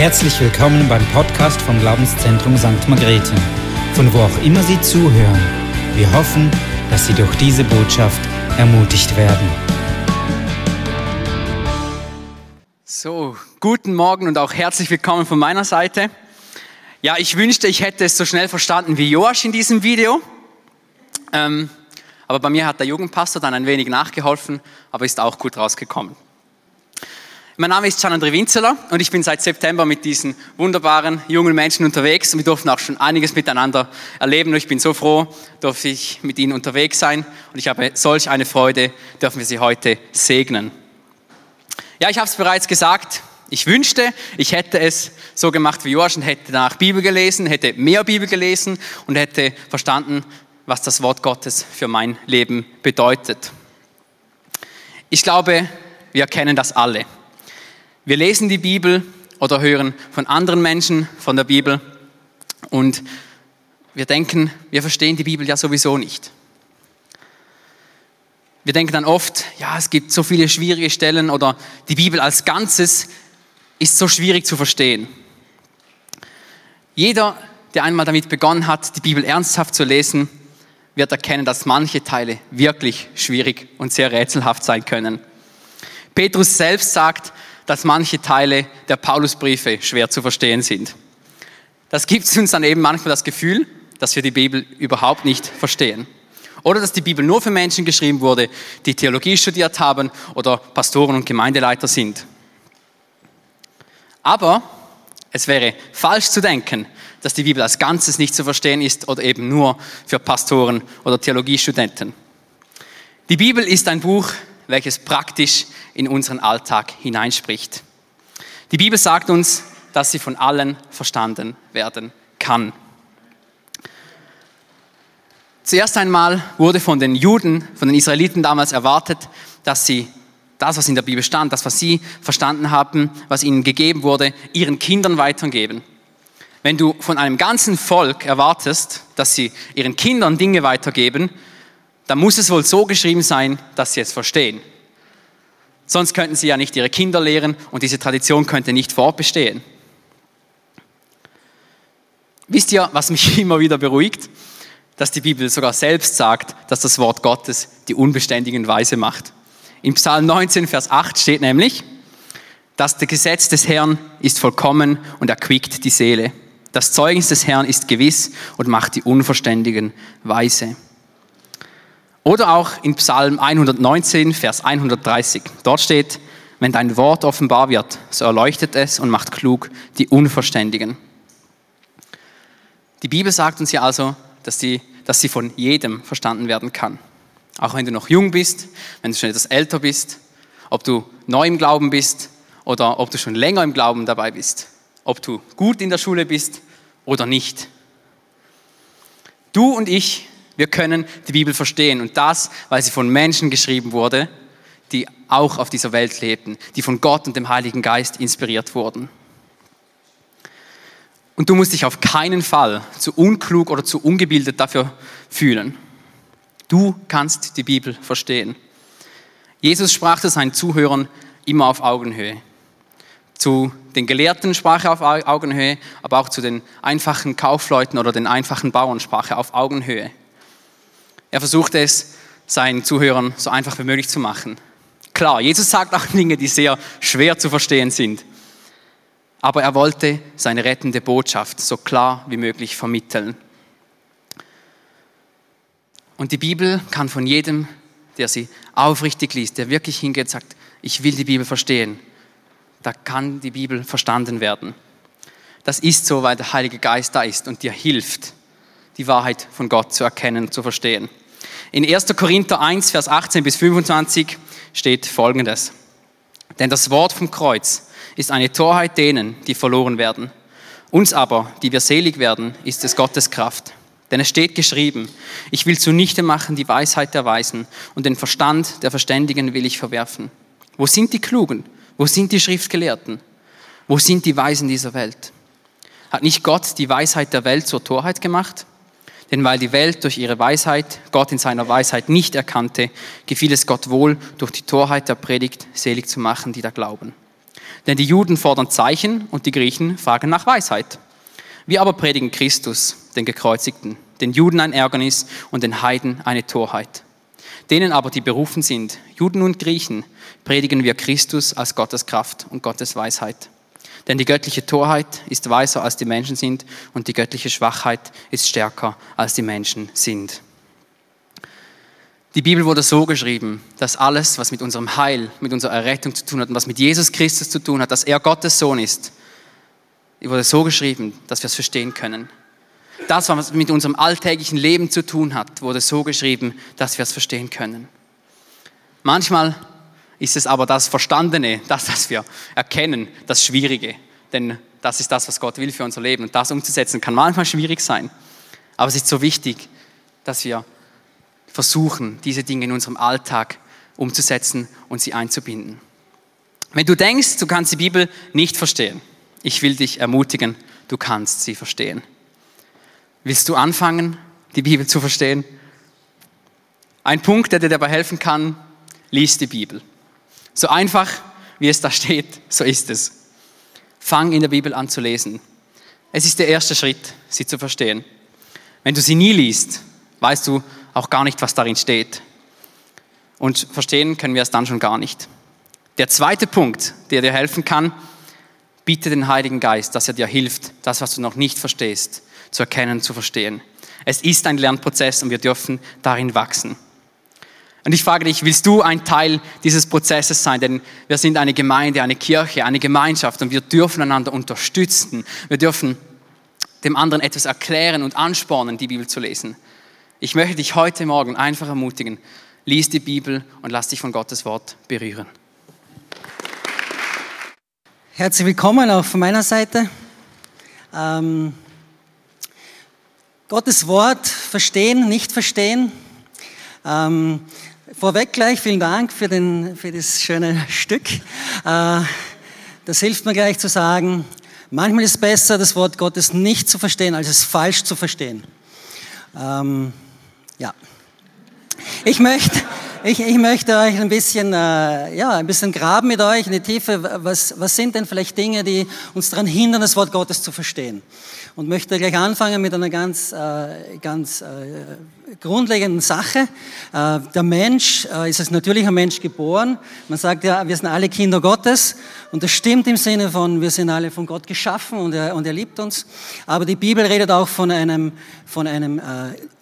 Herzlich willkommen beim Podcast vom Glaubenszentrum St. Margrethe, von wo auch immer Sie zuhören. Wir hoffen, dass Sie durch diese Botschaft ermutigt werden. So, guten Morgen und auch herzlich willkommen von meiner Seite. Ja, ich wünschte, ich hätte es so schnell verstanden wie Joasch in diesem Video. Ähm, aber bei mir hat der Jugendpastor dann ein wenig nachgeholfen, aber ist auch gut rausgekommen. Mein Name ist Gian-André Winzeler und ich bin seit September mit diesen wunderbaren jungen Menschen unterwegs. Wir durften auch schon einiges miteinander erleben und ich bin so froh, dass ich mit ihnen unterwegs sein und ich habe solch eine Freude, dürfen wir sie heute segnen. Ja, ich habe es bereits gesagt, ich wünschte, ich hätte es so gemacht wie Joachim, hätte danach Bibel gelesen, hätte mehr Bibel gelesen und hätte verstanden, was das Wort Gottes für mein Leben bedeutet. Ich glaube, wir kennen das alle. Wir lesen die Bibel oder hören von anderen Menschen von der Bibel und wir denken, wir verstehen die Bibel ja sowieso nicht. Wir denken dann oft, ja, es gibt so viele schwierige Stellen oder die Bibel als Ganzes ist so schwierig zu verstehen. Jeder, der einmal damit begonnen hat, die Bibel ernsthaft zu lesen, wird erkennen, dass manche Teile wirklich schwierig und sehr rätselhaft sein können. Petrus selbst sagt, dass manche Teile der Paulusbriefe schwer zu verstehen sind. Das gibt uns dann eben manchmal das Gefühl, dass wir die Bibel überhaupt nicht verstehen. Oder dass die Bibel nur für Menschen geschrieben wurde, die Theologie studiert haben oder Pastoren und Gemeindeleiter sind. Aber es wäre falsch zu denken, dass die Bibel als Ganzes nicht zu verstehen ist oder eben nur für Pastoren oder Theologiestudenten. Die Bibel ist ein Buch, welches praktisch in unseren Alltag hineinspricht. Die Bibel sagt uns, dass sie von allen verstanden werden kann. Zuerst einmal wurde von den Juden, von den Israeliten damals erwartet, dass sie das, was in der Bibel stand, das, was sie verstanden haben, was ihnen gegeben wurde, ihren Kindern weitergeben. Wenn du von einem ganzen Volk erwartest, dass sie ihren Kindern Dinge weitergeben, dann muss es wohl so geschrieben sein, dass sie es verstehen. Sonst könnten sie ja nicht ihre Kinder lehren und diese Tradition könnte nicht fortbestehen. Wisst ihr, was mich immer wieder beruhigt? Dass die Bibel sogar selbst sagt, dass das Wort Gottes die Unbeständigen weise macht. Im Psalm 19, Vers 8 steht nämlich, dass das Gesetz des Herrn ist vollkommen und erquickt die Seele. Das Zeugnis des Herrn ist gewiss und macht die Unverständigen weise. Oder auch in Psalm 119, Vers 130. Dort steht, wenn dein Wort offenbar wird, so erleuchtet es und macht klug die Unverständigen. Die Bibel sagt uns ja also, dass, die, dass sie von jedem verstanden werden kann. Auch wenn du noch jung bist, wenn du schon etwas älter bist, ob du neu im Glauben bist oder ob du schon länger im Glauben dabei bist, ob du gut in der Schule bist oder nicht. Du und ich wir können die Bibel verstehen und das, weil sie von Menschen geschrieben wurde, die auch auf dieser Welt lebten, die von Gott und dem Heiligen Geist inspiriert wurden. Und du musst dich auf keinen Fall zu unklug oder zu ungebildet dafür fühlen. Du kannst die Bibel verstehen. Jesus sprach zu seinen Zuhörern immer auf Augenhöhe. Zu den Gelehrten sprach er auf Augenhöhe, aber auch zu den einfachen Kaufleuten oder den einfachen Bauern sprach er auf Augenhöhe. Er versucht es seinen Zuhörern so einfach wie möglich zu machen. Klar, Jesus sagt auch Dinge, die sehr schwer zu verstehen sind. Aber er wollte seine rettende Botschaft so klar wie möglich vermitteln. Und die Bibel kann von jedem, der sie aufrichtig liest, der wirklich hingeht und sagt, ich will die Bibel verstehen, da kann die Bibel verstanden werden. Das ist so, weil der Heilige Geist da ist und dir hilft, die Wahrheit von Gott zu erkennen, zu verstehen. In 1. Korinther 1, Vers 18 bis 25 steht Folgendes. Denn das Wort vom Kreuz ist eine Torheit denen, die verloren werden. Uns aber, die wir selig werden, ist es Gottes Kraft. Denn es steht geschrieben, ich will zunichte machen die Weisheit der Weisen und den Verstand der Verständigen will ich verwerfen. Wo sind die Klugen? Wo sind die Schriftgelehrten? Wo sind die Weisen dieser Welt? Hat nicht Gott die Weisheit der Welt zur Torheit gemacht? Denn weil die Welt durch ihre Weisheit Gott in seiner Weisheit nicht erkannte, gefiel es Gott wohl, durch die Torheit der Predigt selig zu machen, die da glauben. Denn die Juden fordern Zeichen und die Griechen fragen nach Weisheit. Wir aber predigen Christus, den Gekreuzigten, den Juden ein Ärgernis und den Heiden eine Torheit. Denen aber, die berufen sind, Juden und Griechen, predigen wir Christus als Gottes Kraft und Gottes Weisheit. Denn die göttliche Torheit ist weiser als die Menschen sind und die göttliche Schwachheit ist stärker als die Menschen sind. Die Bibel wurde so geschrieben, dass alles, was mit unserem Heil, mit unserer Errettung zu tun hat und was mit Jesus Christus zu tun hat, dass er Gottes Sohn ist, wurde so geschrieben, dass wir es verstehen können. Das, was mit unserem alltäglichen Leben zu tun hat, wurde so geschrieben, dass wir es verstehen können. Manchmal ist es aber das Verstandene, das, was wir erkennen, das Schwierige. Denn das ist das, was Gott will für unser Leben. Und das umzusetzen kann manchmal schwierig sein. Aber es ist so wichtig, dass wir versuchen, diese Dinge in unserem Alltag umzusetzen und sie einzubinden. Wenn du denkst, du kannst die Bibel nicht verstehen, ich will dich ermutigen, du kannst sie verstehen. Willst du anfangen, die Bibel zu verstehen? Ein Punkt, der dir dabei helfen kann, lies die Bibel. So einfach, wie es da steht, so ist es. Fang in der Bibel an zu lesen. Es ist der erste Schritt, sie zu verstehen. Wenn du sie nie liest, weißt du, auch gar nicht, was darin steht. Und verstehen können wir es dann schon gar nicht. Der zweite Punkt, der dir helfen kann, bitte den Heiligen Geist, dass er dir hilft, das, was du noch nicht verstehst, zu erkennen, zu verstehen. Es ist ein Lernprozess und wir dürfen darin wachsen. Und ich frage dich, willst du ein Teil dieses Prozesses sein? Denn wir sind eine Gemeinde, eine Kirche, eine Gemeinschaft und wir dürfen einander unterstützen. Wir dürfen dem anderen etwas erklären und anspornen, die Bibel zu lesen. Ich möchte dich heute Morgen einfach ermutigen, lies die Bibel und lass dich von Gottes Wort berühren. Herzlich willkommen auch von meiner Seite. Ähm, Gottes Wort verstehen, nicht verstehen. Ähm, vorweg gleich vielen Dank für, den, für das schöne Stück. Äh, das hilft mir gleich zu sagen, manchmal ist es besser, das Wort Gottes nicht zu verstehen, als es falsch zu verstehen. Ähm, ja. Ich möchte, ich, ich möchte euch ein bisschen, äh, ja, ein bisschen graben mit euch in die Tiefe. Was, was sind denn vielleicht Dinge, die uns daran hindern, das Wort Gottes zu verstehen? Und möchte gleich anfangen mit einer ganz, äh, ganz grundlegenden Sache. Äh, der Mensch äh, ist als natürlicher Mensch geboren. Man sagt ja, wir sind alle Kinder Gottes. Und das stimmt im Sinne von, wir sind alle von Gott geschaffen und er, und er liebt uns. Aber die Bibel redet auch von einem, von einem äh,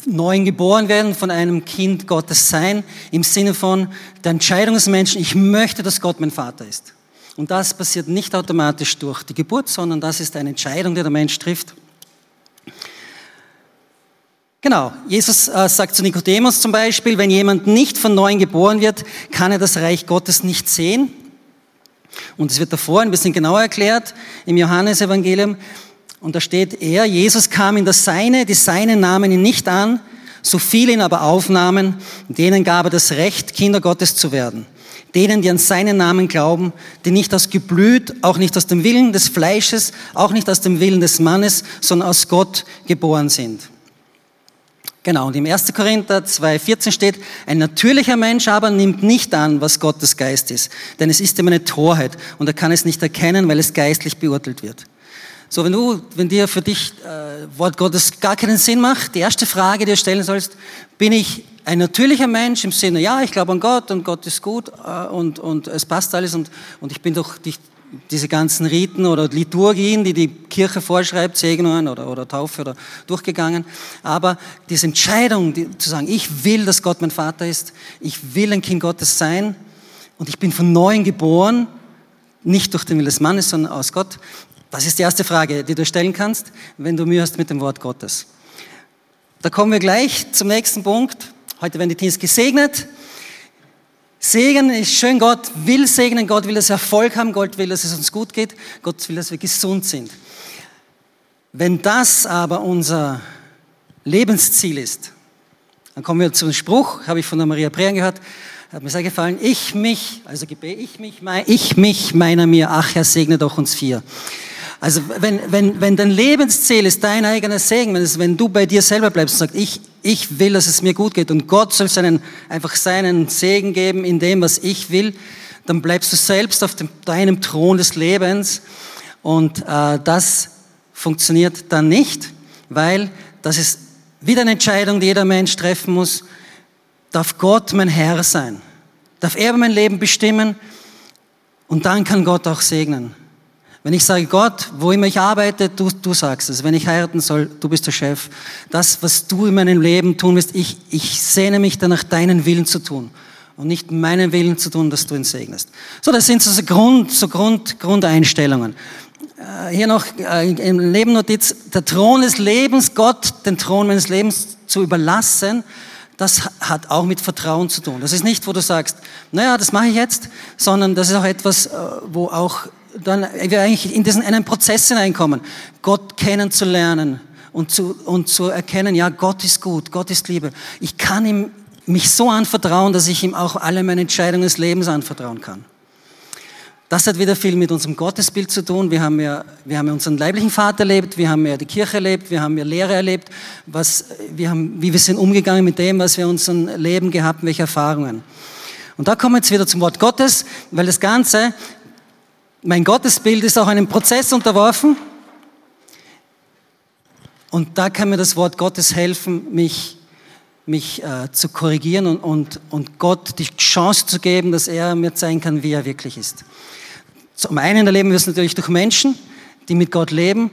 neuen Geborenwerden, von einem Kind Gottes sein, im Sinne von der Entscheidung des Menschen, ich möchte, dass Gott mein Vater ist. Und das passiert nicht automatisch durch die Geburt, sondern das ist eine Entscheidung, die der Mensch trifft. Genau, Jesus äh, sagt zu Nikodemus zum Beispiel, wenn jemand nicht von neuem geboren wird, kann er das Reich Gottes nicht sehen. Und es wird davor ein bisschen genauer erklärt im Johannesevangelium. Und da steht er, Jesus kam in das Seine, die Seinen nahmen ihn nicht an, so viele ihn aber aufnahmen, denen gab er das Recht, Kinder Gottes zu werden. Denen, die an seinen Namen glauben, die nicht aus Geblüt, auch nicht aus dem Willen des Fleisches, auch nicht aus dem Willen des Mannes, sondern aus Gott geboren sind. Genau, und im 1. Korinther 2,14 steht, ein natürlicher Mensch aber nimmt nicht an, was Gottes Geist ist, denn es ist ihm eine Torheit und er kann es nicht erkennen, weil es geistlich beurteilt wird. So, wenn du, wenn dir für dich äh, Wort Gottes gar keinen Sinn macht, die erste Frage, die du stellen sollst, bin ich ein natürlicher Mensch im Sinne, ja, ich glaube an Gott und Gott ist gut äh, und, und es passt alles und, und ich bin doch dich diese ganzen Riten oder Liturgien, die die Kirche vorschreibt, Segnungen oder, oder Taufe oder durchgegangen. Aber diese Entscheidung, die, zu sagen, ich will, dass Gott mein Vater ist, ich will ein Kind Gottes sein und ich bin von neuem geboren, nicht durch den Willen des Mannes, sondern aus Gott. Das ist die erste Frage, die du stellen kannst, wenn du Mühe hast mit dem Wort Gottes. Da kommen wir gleich zum nächsten Punkt. Heute werden die Teams gesegnet. Segen ist schön, Gott will segnen, Gott will, dass wir Erfolg haben, Gott will, dass es uns gut geht, Gott will, dass wir gesund sind. Wenn das aber unser Lebensziel ist, dann kommen wir zum Spruch, habe ich von der Maria Prean gehört, hat mir sehr gefallen, ich mich, also Gebet, ich mich, mein, ich mich, meiner mir, ach Herr, segne doch uns vier. Also wenn, wenn, wenn dein Lebensziel ist dein eigener Segen, wenn, es, wenn du bei dir selber bleibst und sagst, ich, ich will, dass es mir gut geht und Gott soll seinen, einfach seinen Segen geben in dem, was ich will, dann bleibst du selbst auf dem, deinem Thron des Lebens und äh, das funktioniert dann nicht, weil das ist wieder eine Entscheidung, die jeder Mensch treffen muss. Darf Gott mein Herr sein? Darf er mein Leben bestimmen? Und dann kann Gott auch segnen. Wenn ich sage, Gott, wo immer ich arbeite, du, du sagst es. Wenn ich heiraten soll, du bist der Chef. Das, was du in meinem Leben tun wirst, ich, ich sehne mich danach, deinen Willen zu tun. Und nicht meinen Willen zu tun, dass du ihn segnest. So, das sind so, Grund, so Grund, Grundeinstellungen. Äh, hier noch äh, im Nebennotiz, der Thron des Lebens, Gott den Thron meines Lebens zu überlassen, das hat auch mit Vertrauen zu tun. Das ist nicht, wo du sagst, naja, das mache ich jetzt, sondern das ist auch etwas, äh, wo auch dann wir eigentlich in diesen einen Prozess hineinkommen, Gott kennenzulernen und zu, und zu erkennen, ja, Gott ist gut, Gott ist Liebe. Ich kann ihm mich so anvertrauen, dass ich ihm auch alle meine Entscheidungen des Lebens anvertrauen kann. Das hat wieder viel mit unserem Gottesbild zu tun. Wir haben ja, wir haben ja unseren leiblichen Vater erlebt, wir haben ja die Kirche erlebt, wir haben ja Lehre erlebt, was, wir haben, wie wir sind umgegangen mit dem, was wir in unserem Leben gehabt, welche Erfahrungen. Und da kommen wir jetzt wieder zum Wort Gottes, weil das Ganze, mein Gottesbild ist auch einem Prozess unterworfen. Und da kann mir das Wort Gottes helfen, mich, mich äh, zu korrigieren und, und, und Gott die Chance zu geben, dass er mir zeigen kann, wie er wirklich ist. Zum einen erleben wir es natürlich durch Menschen, die mit Gott leben.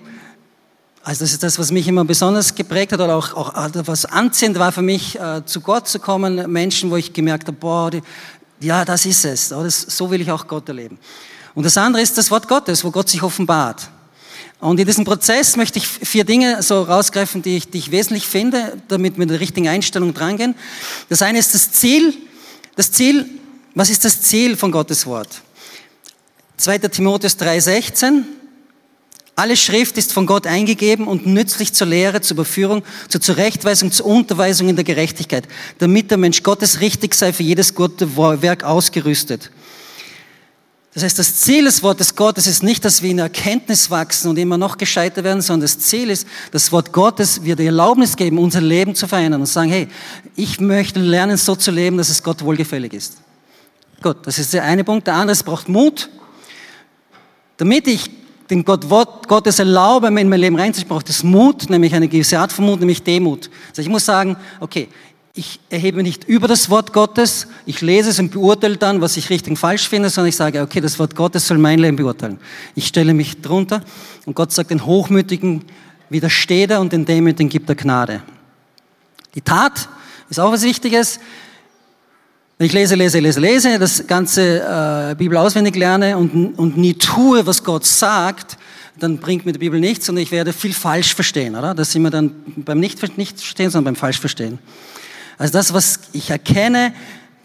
Also das ist das, was mich immer besonders geprägt hat oder auch, auch was anziehend war für mich, äh, zu Gott zu kommen. Menschen, wo ich gemerkt habe, boah, die, ja, das ist es. Das, so will ich auch Gott erleben. Und das andere ist das Wort Gottes, wo Gott sich offenbart. Und in diesem Prozess möchte ich vier Dinge so rausgreifen, die ich, die ich wesentlich finde, damit wir mit der richtigen Einstellung drangehen. Das eine ist das Ziel. Das Ziel, was ist das Ziel von Gottes Wort? 2. Timotheus 3,16. Alle Schrift ist von Gott eingegeben und nützlich zur Lehre, zur Überführung, zur Zurechtweisung, zur Unterweisung in der Gerechtigkeit, damit der Mensch Gottes richtig sei, für jedes gute Werk ausgerüstet. Das heißt, das Ziel des Wortes Gottes ist nicht, dass wir in Erkenntnis wachsen und immer noch gescheiter werden, sondern das Ziel ist, das Wort Gottes wird die Erlaubnis geben, unser Leben zu verändern und sagen, hey, ich möchte lernen, so zu leben, dass es Gott wohlgefällig ist. Gut, das ist der eine Punkt. Der andere, es braucht Mut. Damit ich den Gott, Wort Gottes erlaube, in mein Leben reinzusprechen, braucht es Mut, nämlich eine gewisse Art von Mut, nämlich Demut. Also ich muss sagen, okay, ich erhebe nicht über das Wort Gottes, ich lese es und beurteile dann, was ich richtig und falsch finde, sondern ich sage, okay, das Wort Gottes soll mein Leben beurteilen. Ich stelle mich drunter und Gott sagt, den Hochmütigen widersteht er und den Demütigen gibt er Gnade. Die Tat ist auch was Wichtiges. Wenn ich lese, lese, lese, lese, das ganze äh, Bibel auswendig lerne und, und nie tue, was Gott sagt, dann bringt mir die Bibel nichts und ich werde viel falsch verstehen, oder? Das sind wir dann beim nicht, nicht sondern beim falsch verstehen. Also das, was ich erkenne,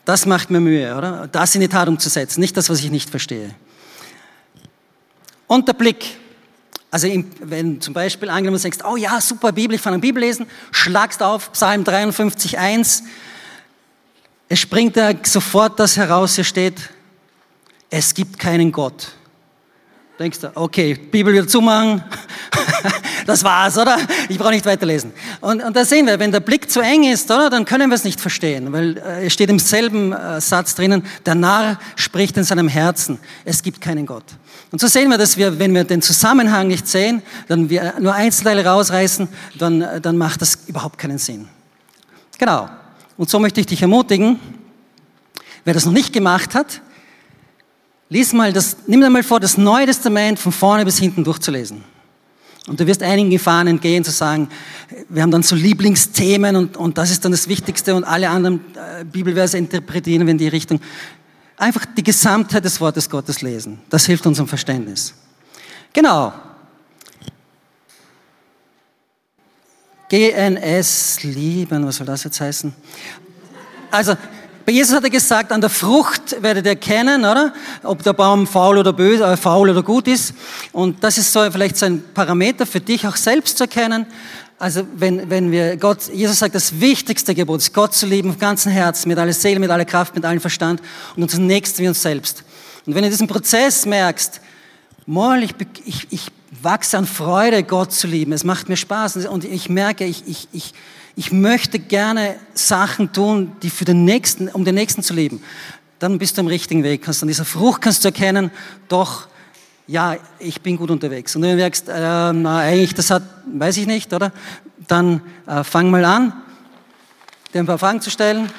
das macht mir Mühe, oder? Das in die Tat umzusetzen, nicht das, was ich nicht verstehe. Und der Blick. Also wenn zum Beispiel angenommen du denkst, oh ja, super Bibel, ich fange an Bibel lesen, schlagst auf Psalm 53, 1, es springt da sofort das heraus, hier steht, es gibt keinen Gott. Denkst du, okay, Bibel wieder zumachen, das war's, oder? Ich brauche nicht weiterlesen. Und, und da sehen wir, wenn der Blick zu eng ist, oder, dann können wir es nicht verstehen, weil äh, es steht im selben äh, Satz drinnen, der Narr spricht in seinem Herzen, es gibt keinen Gott. Und so sehen wir, dass wir, wenn wir den Zusammenhang nicht sehen, dann wir nur Einzelteile rausreißen, dann, äh, dann macht das überhaupt keinen Sinn. Genau. Und so möchte ich dich ermutigen, wer das noch nicht gemacht hat, lies mal das, nimm dir mal vor, das Neue Testament von vorne bis hinten durchzulesen. Und du wirst einigen Gefahren entgehen, zu sagen, wir haben dann so Lieblingsthemen und, und das ist dann das Wichtigste und alle anderen äh, Bibelverse interpretieren wir in die Richtung. Einfach die Gesamtheit des Wortes Gottes lesen. Das hilft unserem Verständnis. Genau. GNS lieben, was soll das jetzt heißen? Also, bei Jesus hat er gesagt, an der Frucht werdet ihr kennen, oder? Ob der Baum faul oder böse, äh, faul oder gut ist. Und das ist so vielleicht so ein Parameter für dich auch selbst zu erkennen. Also wenn, wenn wir Gott, Jesus sagt, das wichtigste Gebot ist, Gott zu lieben, von ganzem Herzen, mit aller Seele, mit aller Kraft, mit allem Verstand und uns Nächsten wie uns selbst. Und wenn du diesen Prozess merkst, Moll, ich, ich, ich wachse an Freude, Gott zu lieben. Es macht mir Spaß und ich merke, ich, ich, ich, ich möchte gerne Sachen tun, die für den Nächsten, um den Nächsten zu lieben. dann bist du am richtigen Weg. Kannst an dieser Frucht kannst du erkennen, doch, ja, ich bin gut unterwegs. Und wenn du merkst, äh, na, eigentlich, das hat, weiß ich nicht, oder? Dann äh, fang mal an, dir ein paar Fragen zu stellen.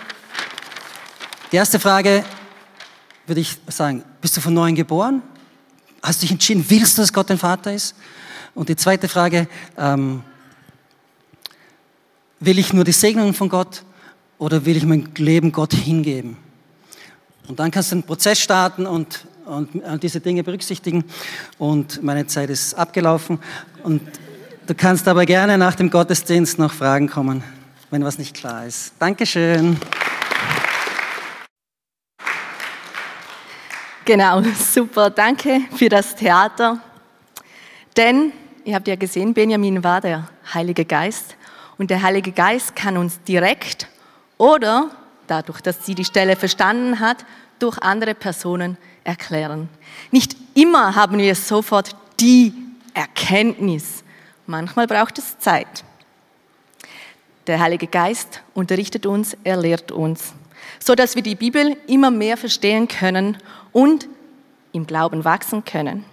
Die erste Frage würde ich sagen, bist du von neuem geboren? Hast du dich entschieden, willst du, dass Gott dein Vater ist? Und die zweite Frage, ähm, will ich nur die Segnungen von Gott oder will ich mein Leben Gott hingeben? Und dann kannst du einen Prozess starten und, und diese Dinge berücksichtigen. Und meine Zeit ist abgelaufen. Und du kannst aber gerne nach dem Gottesdienst noch Fragen kommen, wenn was nicht klar ist. Dankeschön. Genau, super. Danke für das Theater. Denn, ihr habt ja gesehen, Benjamin war der Heilige Geist. Und der Heilige Geist kann uns direkt oder dadurch, dass sie die Stelle verstanden hat, durch andere Personen erklären. Nicht immer haben wir sofort die Erkenntnis. Manchmal braucht es Zeit. Der Heilige Geist unterrichtet uns, er lehrt uns, so dass wir die Bibel immer mehr verstehen können und im Glauben wachsen können.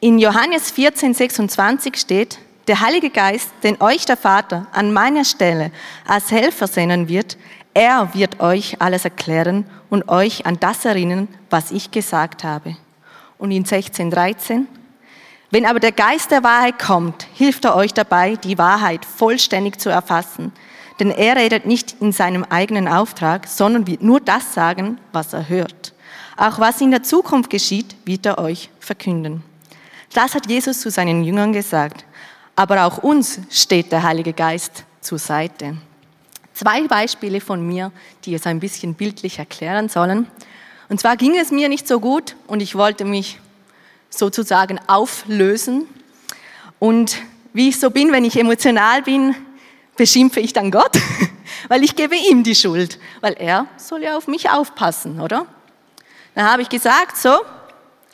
In Johannes 14, 26 steht, der Heilige Geist, den euch der Vater an meiner Stelle als Helfer senden wird, er wird euch alles erklären und euch an das erinnern, was ich gesagt habe. Und in 16, 13, wenn aber der Geist der Wahrheit kommt, hilft er euch dabei, die Wahrheit vollständig zu erfassen. Denn er redet nicht in seinem eigenen Auftrag, sondern wird nur das sagen, was er hört. Auch was in der Zukunft geschieht, wird er euch verkünden. Das hat Jesus zu seinen Jüngern gesagt. Aber auch uns steht der Heilige Geist zur Seite. Zwei Beispiele von mir, die es ein bisschen bildlich erklären sollen. Und zwar ging es mir nicht so gut und ich wollte mich sozusagen auflösen. Und wie ich so bin, wenn ich emotional bin, beschimpfe ich dann Gott, weil ich gebe ihm die Schuld, weil er soll ja auf mich aufpassen, oder? Dann habe ich gesagt, so,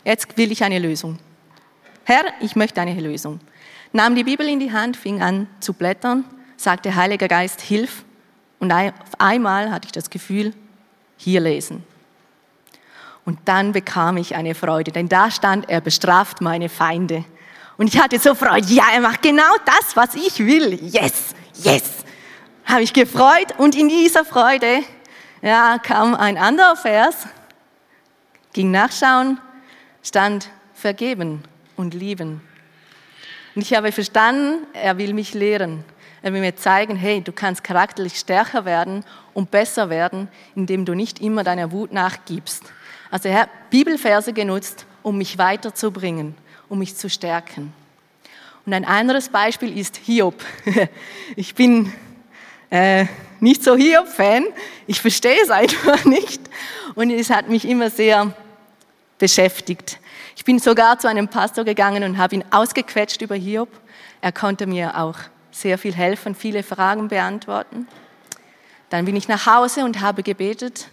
jetzt will ich eine Lösung. Herr, ich möchte eine Lösung. Nahm die Bibel in die Hand, fing an zu blättern, sagte, Heiliger Geist, hilf. Und auf einmal hatte ich das Gefühl, hier lesen. Und dann bekam ich eine Freude, denn da stand, er bestraft meine Feinde. Und ich hatte so Freude, ja, er macht genau das, was ich will. Yes, yes. Habe ich gefreut und in dieser Freude ja, kam ein anderer Vers, ging nachschauen, stand vergeben und lieben. Und ich habe verstanden, er will mich lehren. Er will mir zeigen, hey, du kannst charakterlich stärker werden und besser werden, indem du nicht immer deiner Wut nachgibst. Also er hat Bibelverse genutzt, um mich weiterzubringen, um mich zu stärken. Und ein anderes Beispiel ist Hiob. Ich bin äh, nicht so Hiob-Fan, ich verstehe es einfach nicht und es hat mich immer sehr beschäftigt. Ich bin sogar zu einem Pastor gegangen und habe ihn ausgequetscht über Hiob. Er konnte mir auch sehr viel helfen, viele Fragen beantworten. Dann bin ich nach Hause und habe gebetet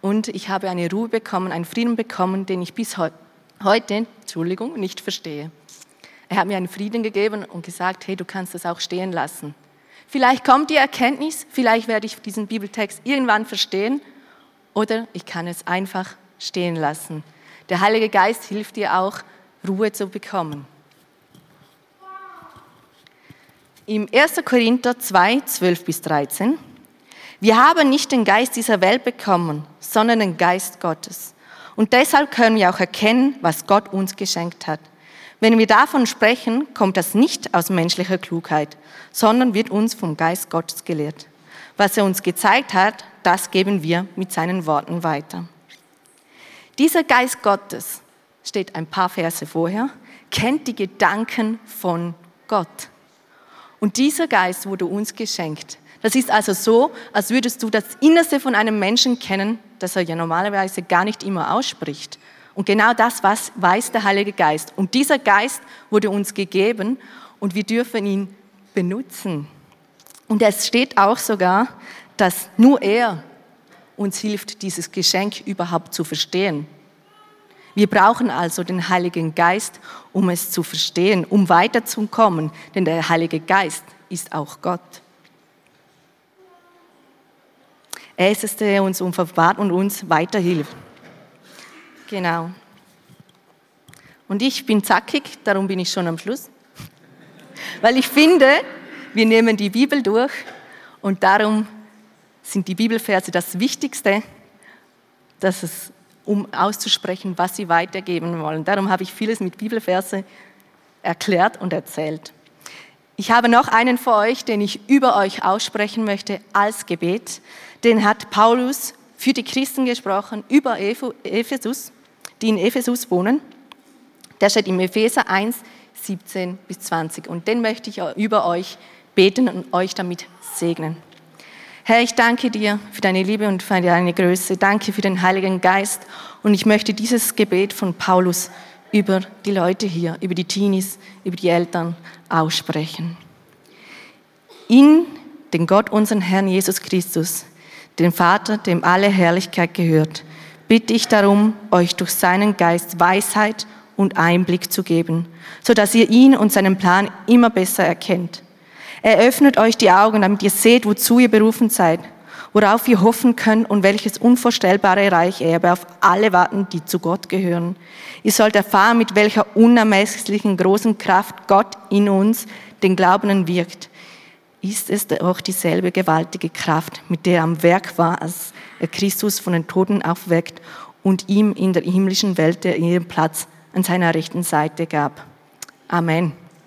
und ich habe eine Ruhe bekommen, einen Frieden bekommen, den ich bis heute, Entschuldigung, nicht verstehe. Er hat mir einen Frieden gegeben und gesagt, hey, du kannst das auch stehen lassen. Vielleicht kommt die Erkenntnis, vielleicht werde ich diesen Bibeltext irgendwann verstehen oder ich kann es einfach stehen lassen. Der Heilige Geist hilft dir auch, Ruhe zu bekommen. Im 1. Korinther 2, 12 bis 13. Wir haben nicht den Geist dieser Welt bekommen, sondern den Geist Gottes. Und deshalb können wir auch erkennen, was Gott uns geschenkt hat. Wenn wir davon sprechen, kommt das nicht aus menschlicher Klugheit, sondern wird uns vom Geist Gottes gelehrt. Was er uns gezeigt hat, das geben wir mit seinen Worten weiter. Dieser Geist Gottes, steht ein paar Verse vorher, kennt die Gedanken von Gott. Und dieser Geist wurde uns geschenkt. Das ist also so, als würdest du das Innerste von einem Menschen kennen, das er ja normalerweise gar nicht immer ausspricht. Und genau das was weiß der Heilige Geist. Und dieser Geist wurde uns gegeben und wir dürfen ihn benutzen. Und es steht auch sogar, dass nur er uns hilft, dieses Geschenk überhaupt zu verstehen. Wir brauchen also den Heiligen Geist, um es zu verstehen, um weiterzukommen, denn der Heilige Geist ist auch Gott. Er ist es, der uns verwahrt und uns weiterhilft. Genau. Und ich bin zackig, darum bin ich schon am Schluss. Weil ich finde, wir nehmen die Bibel durch und darum sind die Bibelverse das Wichtigste, dass es, um auszusprechen, was sie weitergeben wollen. Darum habe ich vieles mit Bibelverse erklärt und erzählt. Ich habe noch einen für euch, den ich über euch aussprechen möchte als Gebet. Den hat Paulus für die Christen gesprochen, über Ephesus, die in Ephesus wohnen. Der steht im Epheser 1, 17 bis 20. Und den möchte ich über euch beten und euch damit segnen. Herr, ich danke dir für deine Liebe und für deine Größe. Danke für den Heiligen Geist. Und ich möchte dieses Gebet von Paulus über die Leute hier, über die Teenies, über die Eltern aussprechen. In den Gott, unseren Herrn Jesus Christus, den Vater, dem alle Herrlichkeit gehört, bitte ich darum, euch durch seinen Geist Weisheit und Einblick zu geben, so dass ihr ihn und seinen Plan immer besser erkennt. Er öffnet euch die Augen, damit ihr seht, wozu ihr berufen seid, worauf ihr hoffen könnt und welches unvorstellbare Reich Erbe auf alle warten, die zu Gott gehören. Ihr sollt erfahren, mit welcher unermesslichen großen Kraft Gott in uns, den Glaubenden, wirkt. Ist es auch dieselbe gewaltige Kraft, mit der er am Werk war, als Christus von den Toten aufweckt und ihm in der himmlischen Welt ihren Platz an seiner rechten Seite gab. Amen.